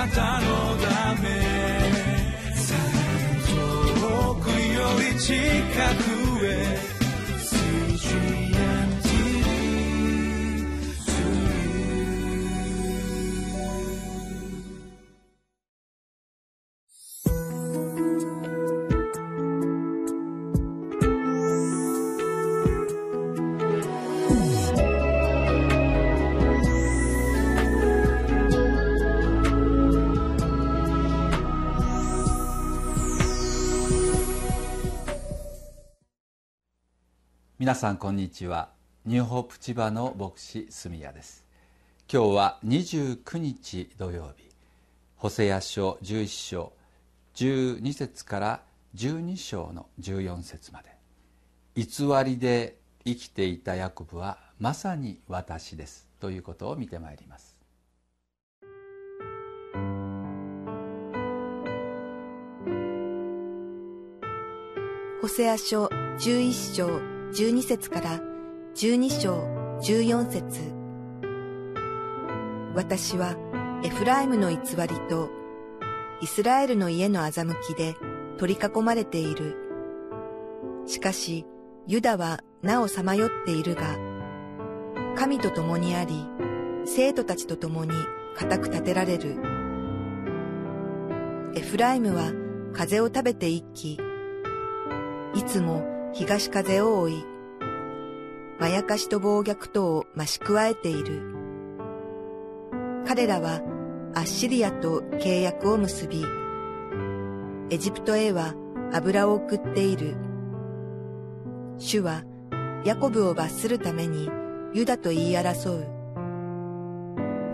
なたのため。遠くより近く。皆さんこんにちは。ニューホープ千葉の牧師住谷です。今日は29日土曜日。ホセア書11章12節から12章の14節まで。偽りで生きていたヤコブはまさに私です。ということを見てまいります。ホセア書11章12節から12章14節私はエフライムの偽りとイスラエルの家の欺きで取り囲まれている。しかし、ユダはなおさまよっているが、神と共にあり、生徒たちと共に固く立てられる。エフライムは風を食べて一気、いつも東風を追い、まやかしと暴虐とを増し加えている。彼らはアッシリアと契約を結び、エジプトへは油を送っている。主はヤコブを罰するためにユダと言い争う。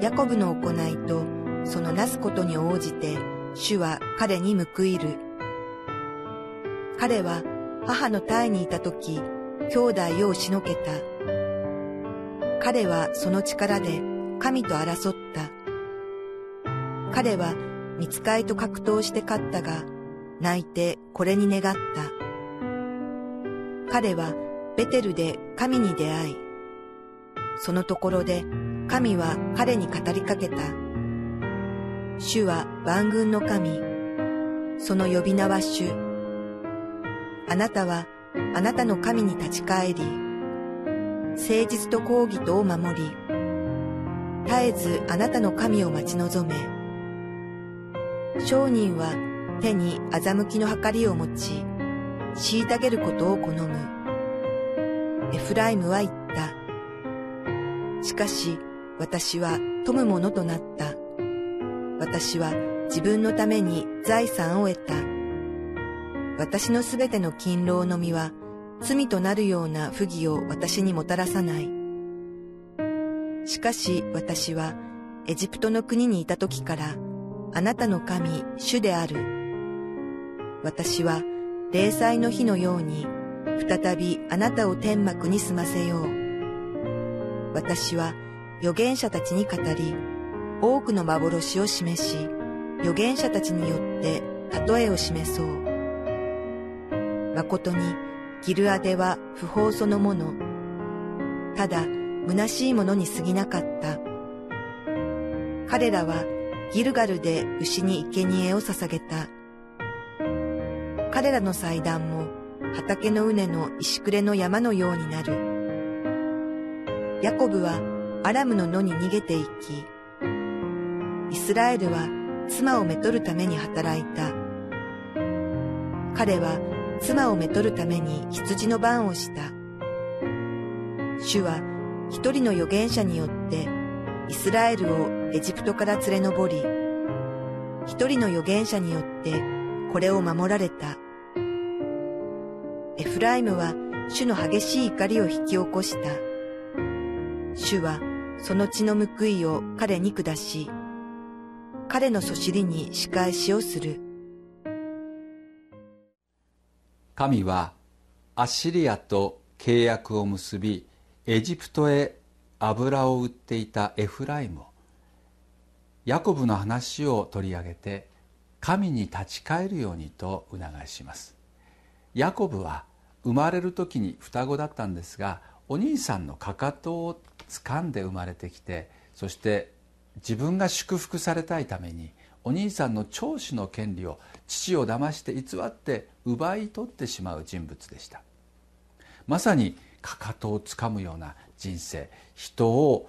ヤコブの行いとそのなすことに応じて主は彼に報いる。彼は母の胎にいた時、兄弟をしのけた。彼はその力で神と争った。彼は見つかいと格闘して勝ったが、泣いてこれに願った。彼はベテルで神に出会い、そのところで神は彼に語りかけた。主は万軍の神、その呼び名は主。あなたはあなたの神に立ち返り、誠実と抗議とを守り、絶えずあなたの神を待ち望め、商人は手に欺きの計りを持ち、虐げることを好む。エフライムは言った。しかし私は富むものとなった。私は自分のために財産を得た。私のすべての勤労の身は罪となるような不義を私にもたらさない。しかし私はエジプトの国にいた時からあなたの神主である。私は霊祭の日のように再びあなたを天幕に住ませよう。私は預言者たちに語り、多くの幻を示し、預言者たちによって例えを示そう。誠にギルアデは不法そのもの。ただ、虚しいものに過ぎなかった。彼らはギルガルで牛に生贄を捧げた。彼らの祭壇も畑の畝の石暮れの山のようになる。ヤコブはアラムの野に逃げていき、イスラエルは妻をめとるために働いた。彼は妻をめとるために羊の番をした。主は一人の預言者によってイスラエルをエジプトから連れ上り、一人の預言者によってこれを守られた。エフライムは主の激しい怒りを引き起こした。主はその血の報いを彼に下し、彼のそしりに仕返しをする。神はアッシリアと契約を結びエジプトへ油を売っていたエフライムをヤコブの話を取り上げて神に立ち返るようにと促します。ヤコブは生まれる時に双子だったんですがお兄さんのかかとを掴んで生まれてきてそして自分が祝福されたいためにお兄さんの長子の権利を父を騙して偽って奪い取ってしまう人物でした。まさにかかとをつかむような人生。人を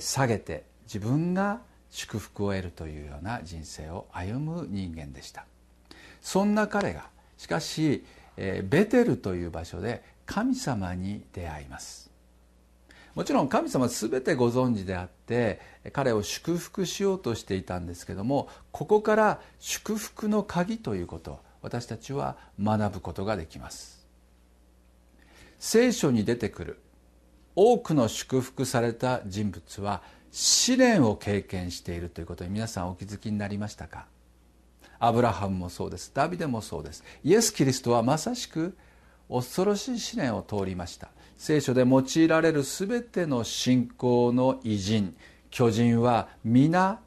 下げて自分が祝福を得るというような人生を歩む人間でした。そんな彼がしかしベテルという場所で神様に出会います。もちろん神様は全てご存知であって彼を祝福しようとしていたんですけどもここから祝福の鍵ということ私たちは学ぶことができます。聖書に出てくる多くの祝福された人物は試練を経験しているということに皆さんお気づきになりましたか？アブラハムもそうです。ダビデもそうです。イエス・キリストはまさしく恐ろしい試練を通りました。聖書で用いられる全ての信仰の偉人巨人は皆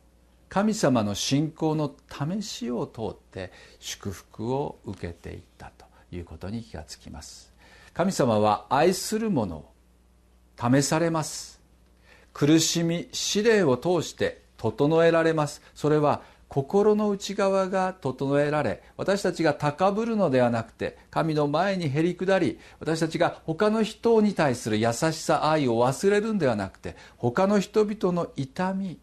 神様の信仰の試しを通って祝福を受けていったということに気がつきます。神様は愛する者を試されます。苦しみ試練を通して整えられます。それは心の内側が整えられ私たちが高ぶるのではなくて神の前にへり下り私たちが他の人に対する優しさ愛を忘れるんではなくて他の人々の痛み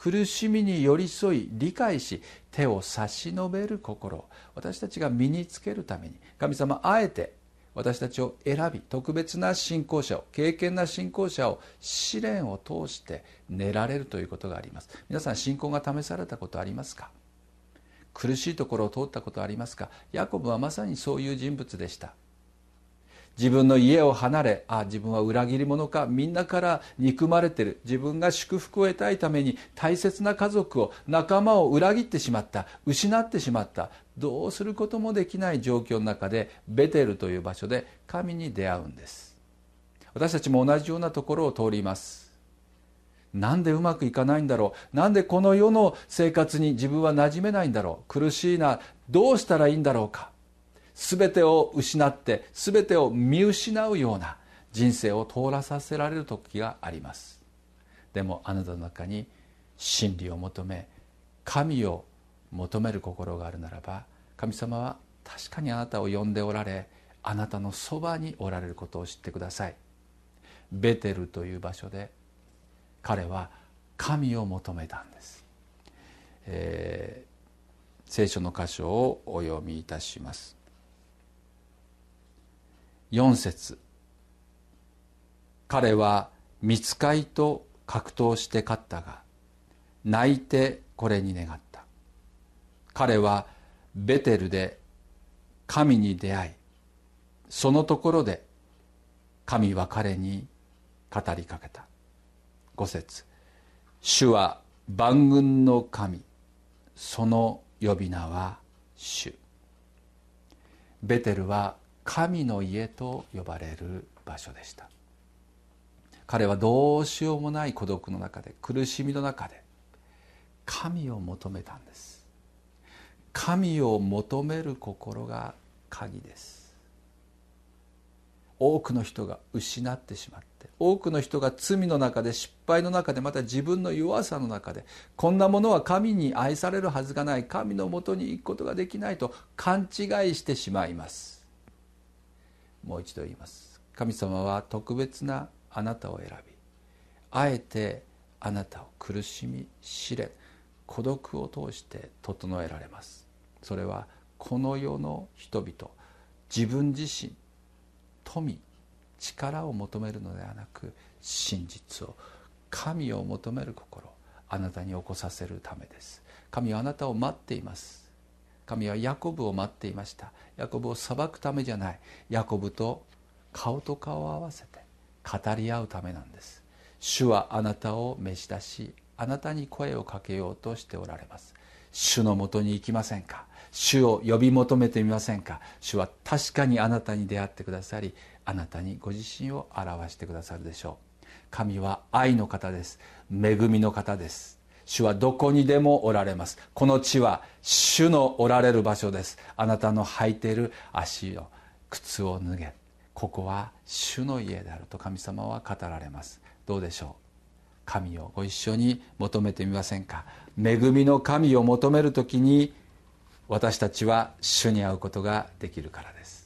苦しみに寄り添い理解し手を差し伸べる心私たちが身につけるために神様あえて私たちを選び特別な信仰者を敬虔な信仰者を試練を通して練られるということがあります。皆さん信仰が試されたことありますか？苦しいところを通ったことありますか？ヤコブはまさにそういう人物でした。自分の家を離れあ自分は裏切り者かみんなから憎まれてる。自分が祝福を得たいために大切な家族を仲間を裏切ってしまった失ってしまった。どうすることもできない状況の中でベテルという場所で神に出会うんです。私たちも同じようなところを通ります。なんでうまくいかないんだろう。なんでこの世の生活に自分は馴染めないんだろう。苦しいなどうしたらいいんだろうか。全てを失って全てを見失うような人生を通らさせられる時があります。でもあなたの中に真理を求め神を求める心があるならば神様は確かにあなたを呼んでおられあなたのそばにおられることを知ってください。ベテルという場所で彼は神を求めたんです、えー、聖書の箇所をお読みいたします。4節。彼は見つかいと格闘して勝ったが泣いてこれに願った。彼はベテルで神に出会いそのところで神は彼に語りかけた。五節。主は万軍の神その呼び名は主。ベテルは神の家と呼ばれる場所でした。彼はどうしようもない孤独の中で苦しみの中で神を求めたんです。神を求める心が鍵です。多くの人が失ってしまって多くの人が罪の中で失敗の中でまた自分の弱さの中でこんなものは神に愛されるはずがない。神のもとに行くことができないと勘違いしてしまいます。もう一度言います。神様は特別なあなたを選びあえてあなたを苦しみ試練孤独を通して整えられます。それはこの世の人々自分自身富力を求めるのではなく真実を神を求める心あなたに起こさせるためです。神はあなたを待っています。神はヤコブを待っていました。ヤコブを裁くためじゃない。ヤコブと顔と顔を合わせて語り合うためなんです。主はあなたを召し出しあなたに声をかけようとしておられます。主のもとに行きませんか？主を呼び求めてみませんか？主は確かにあなたに出会ってくださりあなたにご自身を表してくださるでしょう。神は愛の方です。恵みの方です主はどこにでもおられます。この地は主のおられる場所です。あなたの履いている足を靴を脱げ。ここは主の家であると神様は語られます。どうでしょう？神をご一緒に求めてみませんか？恵みの神を求める時に私たちは主に会うことができるからです。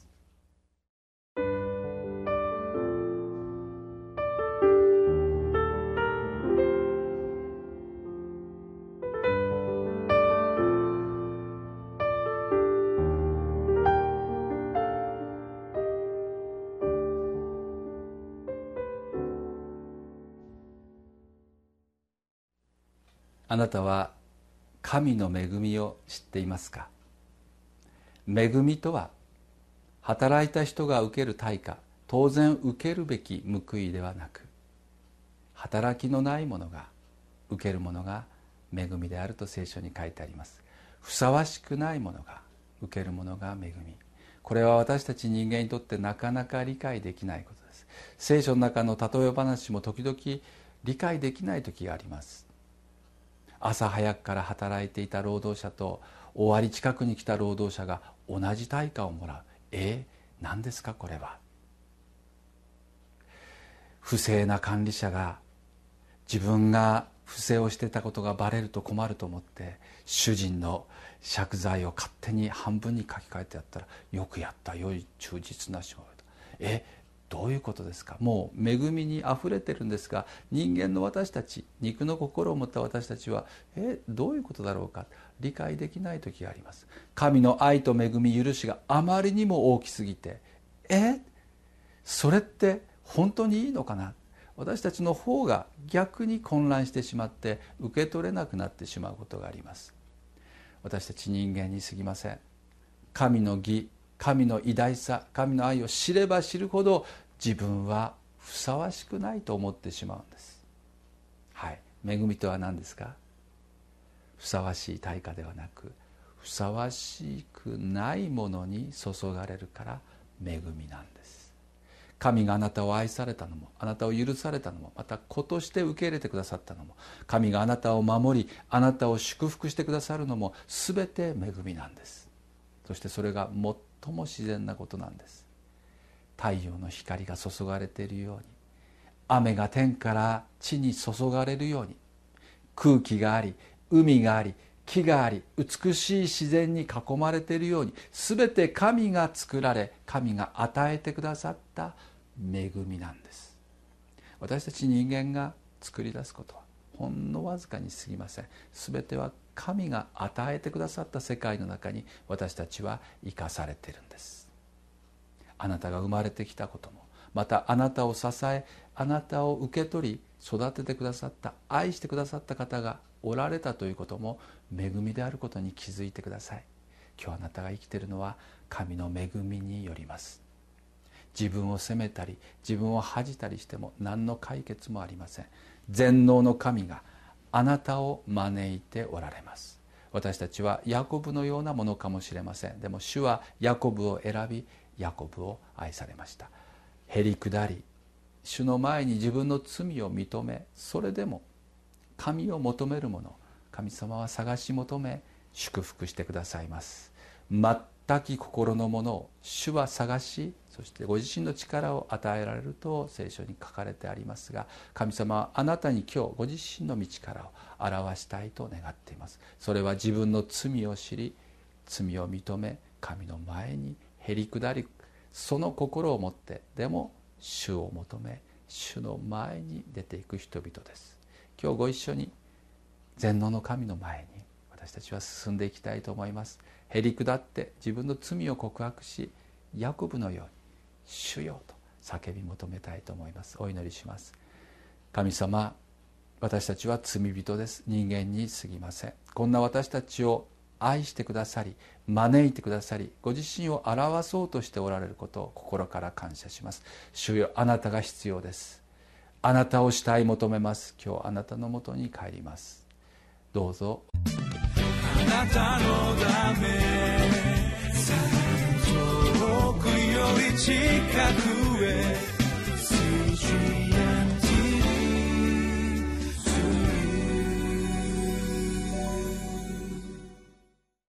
あなたは神の恵みを知っていますか？恵みとは働いた人が受ける対価当然受けるべき報いではなく働きのないものが受けるものが恵みであると聖書に書いてあります。ふさわしくないものが受けるものが恵み。これは私たち人間にとってなかなか理解できないことです。聖書の中の例え話も時々理解できない時があります。朝早くから働いていた労働者と終わり近くに来た労働者が同じ対価をもらう。えー、何ですかこれは。不正な管理者が自分が不正をしてたことがバレると困ると思って主人の借財を勝手に半分に書き換えてやったらよくやった良い忠実な仕事。えどういうことですか？もう恵みにあふれてるんですが人間の私たち肉の心を持った私たちはえどういうことだろうか？理解できない時があります。神の愛と恵み許しがあまりにも大きすぎてえ？それって本当にいいのかな？私たちの方が逆に混乱してしまって受け取れなくなってしまうことがあります。私たち人間にすぎません。神の義神の偉大さ神の愛を知れば知るほど自分はふさわしくないと思ってしまうんです。はい。恵みとは何ですか？ふさわしい対価ではなくふさわしくないものに注がれるから恵みなんです。神があなたを愛されたのもあなたを許されたのもまた子として受け入れてくださったのも神があなたを守りあなたを祝福してくださるのも全て恵みなんです。そしてそれが最も自然なことなんです。太陽の光が注がれているように雨が天から地に注がれるように空気があり海があり木があり美しい自然に囲まれているように全て神が作られ神が与えてくださった恵みなんです。私たち人間が作り出すことはほんのわずかに過ぎません。全ては神が与えてくださった世界の中に私たちは生かされているんです。あなたが生まれてきたこともまたあなたを支えあなたを受け取り育ててくださった愛してくださった方がおられたということも恵みであることに気づいてください。今日あなたが生きているのは神の恵みによります。自分を責めたり自分を恥じたりしても何の解決もありません。全能の神があなたを招いておられます。私たちはヤコブのようなものかもしれません。でも主はヤコブを選びヤコブを愛されました。へりくだり主の前に自分の罪を認めそれでも神を求める者神様は探し求め祝福してくださいます。全き心のものを主は探しそしてご自身の力を与えられると聖書に書かれてありますが神様はあなたに今日ご自身の道からを表したいと願っています。それは自分の罪を知り罪を認め神の前にへり下りその心を持ってでも主を求め主の前に出ていく人々です。今日ご一緒に全能の神の前に私たちは進んでいきたいと思います。へり下って自分の罪を告白しヤコブのように主よと叫び求めたいと思います。お祈りします。神様私たちは罪人です。人間に過ぎません。こんな私たちを愛してくださり招いてくださりご自身を表そうとしておられることを心から感謝します。主よあなたが必要です。あなたを慕い求めます。今日あなたのもとに帰ります。どうぞ。あなたのため近くへ。